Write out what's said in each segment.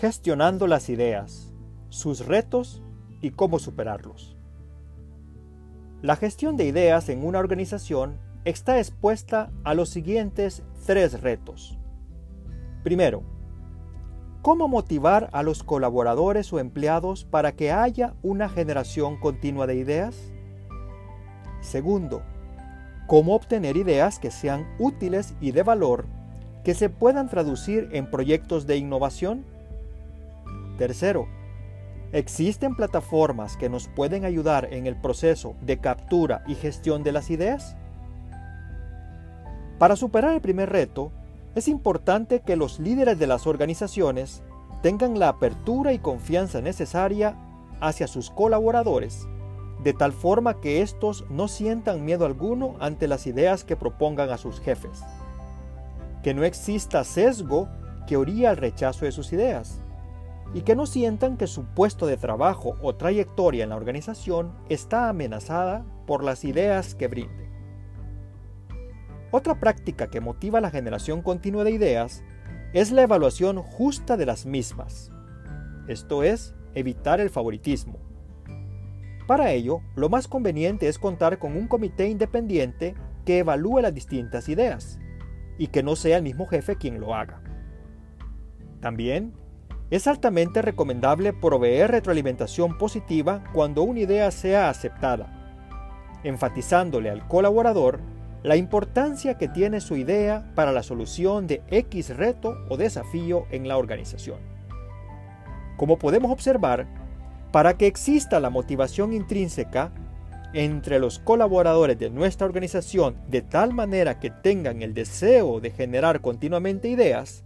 Gestionando las ideas, sus retos y cómo superarlos. La gestión de ideas en una organización está expuesta a los siguientes tres retos. Primero, ¿cómo motivar a los colaboradores o empleados para que haya una generación continua de ideas? Segundo, ¿cómo obtener ideas que sean útiles y de valor que se puedan traducir en proyectos de innovación? Tercero, ¿existen plataformas que nos pueden ayudar en el proceso de captura y gestión de las ideas? Para superar el primer reto, es importante que los líderes de las organizaciones tengan la apertura y confianza necesaria hacia sus colaboradores, de tal forma que éstos no sientan miedo alguno ante las ideas que propongan a sus jefes. Que no exista sesgo que oría al rechazo de sus ideas y que no sientan que su puesto de trabajo o trayectoria en la organización está amenazada por las ideas que brinden. Otra práctica que motiva la generación continua de ideas es la evaluación justa de las mismas, esto es, evitar el favoritismo. Para ello, lo más conveniente es contar con un comité independiente que evalúe las distintas ideas y que no sea el mismo jefe quien lo haga. También es altamente recomendable proveer retroalimentación positiva cuando una idea sea aceptada, enfatizándole al colaborador la importancia que tiene su idea para la solución de X reto o desafío en la organización. Como podemos observar, para que exista la motivación intrínseca entre los colaboradores de nuestra organización de tal manera que tengan el deseo de generar continuamente ideas,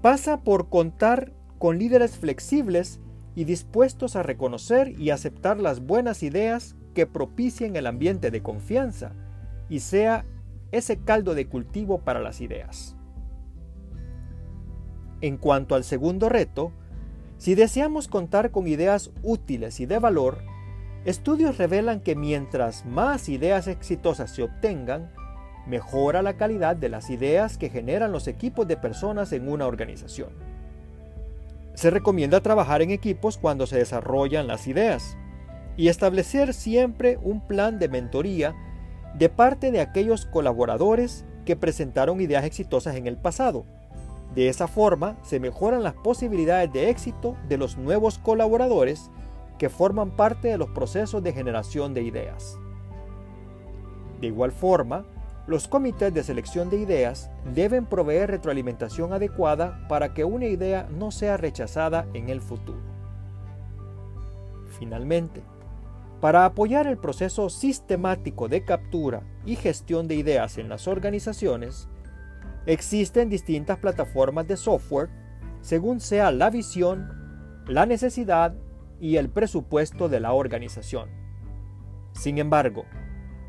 pasa por contar con líderes flexibles y dispuestos a reconocer y aceptar las buenas ideas que propicien el ambiente de confianza y sea ese caldo de cultivo para las ideas. En cuanto al segundo reto, si deseamos contar con ideas útiles y de valor, estudios revelan que mientras más ideas exitosas se obtengan, mejora la calidad de las ideas que generan los equipos de personas en una organización. Se recomienda trabajar en equipos cuando se desarrollan las ideas y establecer siempre un plan de mentoría de parte de aquellos colaboradores que presentaron ideas exitosas en el pasado. De esa forma se mejoran las posibilidades de éxito de los nuevos colaboradores que forman parte de los procesos de generación de ideas. De igual forma, los comités de selección de ideas deben proveer retroalimentación adecuada para que una idea no sea rechazada en el futuro. Finalmente, para apoyar el proceso sistemático de captura y gestión de ideas en las organizaciones, existen distintas plataformas de software según sea la visión, la necesidad y el presupuesto de la organización. Sin embargo,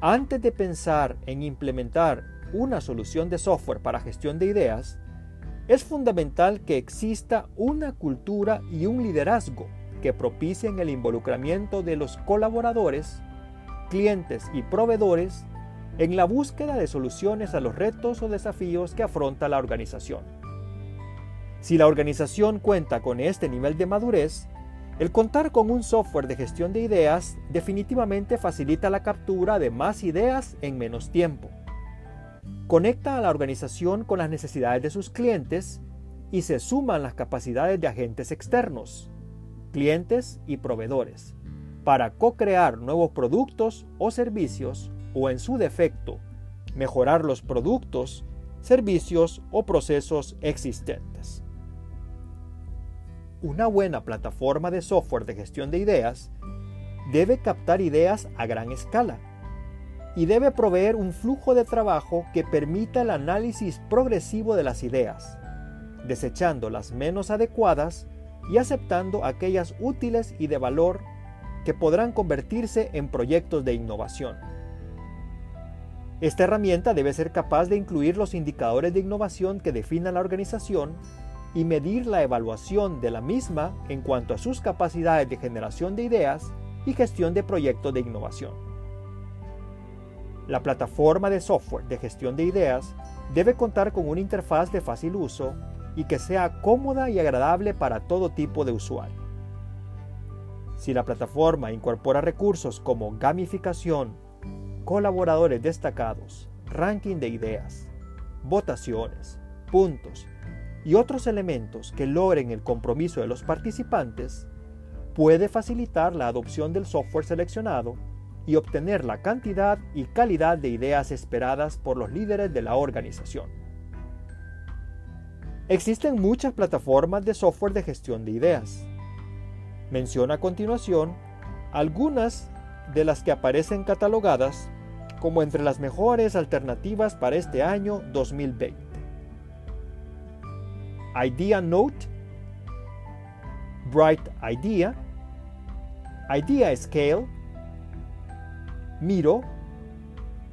antes de pensar en implementar una solución de software para gestión de ideas, es fundamental que exista una cultura y un liderazgo que propicien el involucramiento de los colaboradores, clientes y proveedores en la búsqueda de soluciones a los retos o desafíos que afronta la organización. Si la organización cuenta con este nivel de madurez, el contar con un software de gestión de ideas definitivamente facilita la captura de más ideas en menos tiempo. Conecta a la organización con las necesidades de sus clientes y se suman las capacidades de agentes externos, clientes y proveedores, para co-crear nuevos productos o servicios o en su defecto, mejorar los productos, servicios o procesos existentes. Una buena plataforma de software de gestión de ideas debe captar ideas a gran escala y debe proveer un flujo de trabajo que permita el análisis progresivo de las ideas, desechando las menos adecuadas y aceptando aquellas útiles y de valor que podrán convertirse en proyectos de innovación. Esta herramienta debe ser capaz de incluir los indicadores de innovación que definan la organización y medir la evaluación de la misma en cuanto a sus capacidades de generación de ideas y gestión de proyectos de innovación. La plataforma de software de gestión de ideas debe contar con una interfaz de fácil uso y que sea cómoda y agradable para todo tipo de usuario. Si la plataforma incorpora recursos como gamificación, colaboradores destacados, ranking de ideas, votaciones, puntos y otros elementos que logren el compromiso de los participantes, puede facilitar la adopción del software seleccionado y obtener la cantidad y calidad de ideas esperadas por los líderes de la organización. Existen muchas plataformas de software de gestión de ideas. Menciona a continuación algunas de las que aparecen catalogadas como entre las mejores alternativas para este año 2020. Idea Note, Bright Idea, Idea Scale, Miro,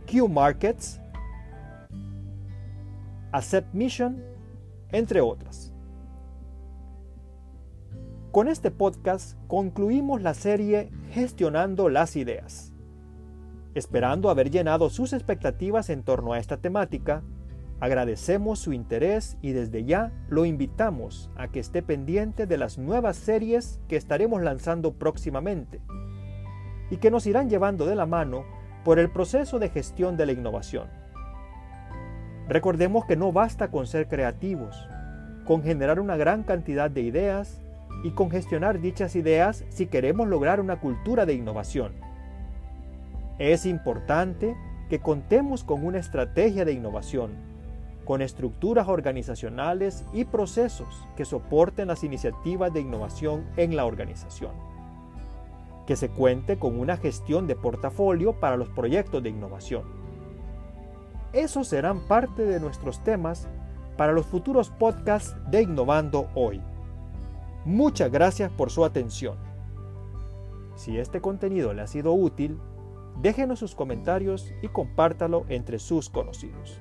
Q Markets, Accept Mission, entre otras. Con este podcast concluimos la serie Gestionando las Ideas. Esperando haber llenado sus expectativas en torno a esta temática, agradecemos su interés y desde ya lo invitamos a que esté pendiente de las nuevas series que estaremos lanzando próximamente y que nos irán llevando de la mano por el proceso de gestión de la innovación. Recordemos que no basta con ser creativos, con generar una gran cantidad de ideas y con gestionar dichas ideas si queremos lograr una cultura de innovación. Es importante que contemos con una estrategia de innovación, con estructuras organizacionales y procesos que soporten las iniciativas de innovación en la organización. Que se cuente con una gestión de portafolio para los proyectos de innovación. Esos serán parte de nuestros temas para los futuros podcasts de Innovando Hoy. Muchas gracias por su atención. Si este contenido le ha sido útil, déjenos sus comentarios y compártalo entre sus conocidos.